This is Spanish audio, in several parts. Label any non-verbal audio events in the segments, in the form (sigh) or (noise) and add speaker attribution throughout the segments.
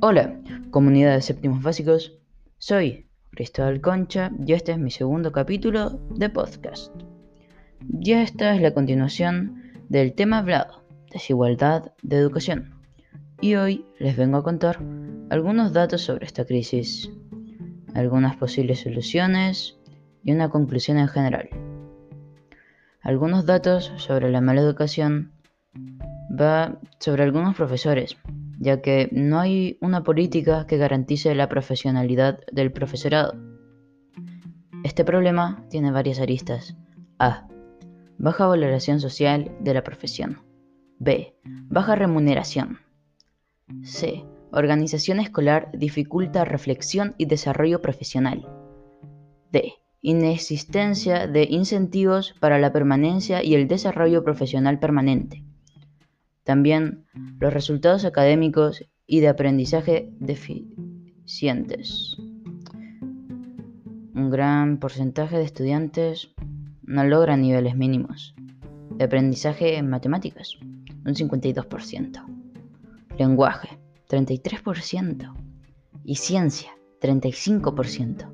Speaker 1: Hola, comunidad de séptimos básicos. Soy Cristóbal Concha y este es mi segundo capítulo de podcast. Ya esta es la continuación del tema hablado, desigualdad de educación. Y hoy les vengo a contar algunos datos sobre esta crisis, algunas posibles soluciones y una conclusión en general. Algunos datos sobre la mala educación va sobre algunos profesores, ya que no hay una política que garantice la profesionalidad del profesorado. Este problema tiene varias aristas. A. Baja valoración social de la profesión. B. Baja remuneración. C. Organización escolar dificulta reflexión y desarrollo profesional. D. Inexistencia de incentivos para la permanencia y el desarrollo profesional permanente. También los resultados académicos y de aprendizaje deficientes. Un gran porcentaje de estudiantes no logra niveles mínimos de aprendizaje en matemáticas, un 52%, lenguaje, 33%, y ciencia, 35%.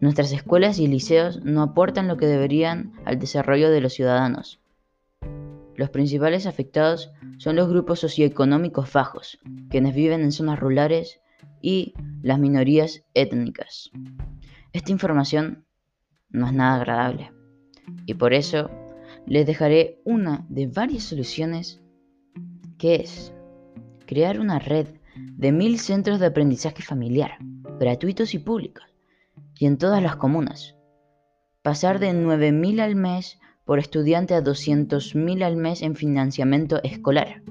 Speaker 1: Nuestras escuelas y liceos no aportan lo que deberían al desarrollo de los ciudadanos. Los principales afectados son los grupos socioeconómicos bajos, quienes viven en zonas rurales y las minorías étnicas. Esta información no es nada agradable y por eso les dejaré una de varias soluciones que es crear una red de mil centros de aprendizaje familiar, gratuitos y públicos, y en todas las comunas. Pasar de 9.000 al mes por estudiante a 200.000 al mes en financiamiento escolar.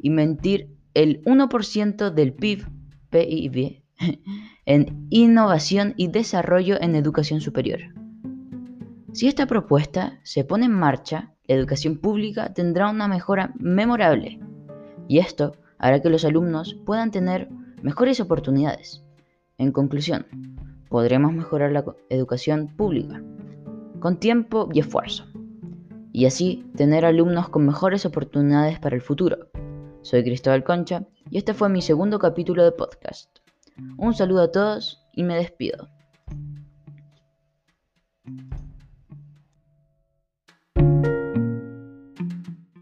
Speaker 1: Y mentir el 1% del PIB, PIB (laughs) en innovación y desarrollo en educación superior. Si esta propuesta se pone en marcha, la educación pública tendrá una mejora memorable. Y esto hará que los alumnos puedan tener mejores oportunidades. En conclusión, podremos mejorar la educación pública con tiempo y esfuerzo, y así tener alumnos con mejores oportunidades para el futuro. Soy Cristóbal Concha y este fue mi segundo capítulo de podcast. Un saludo a todos y me despido.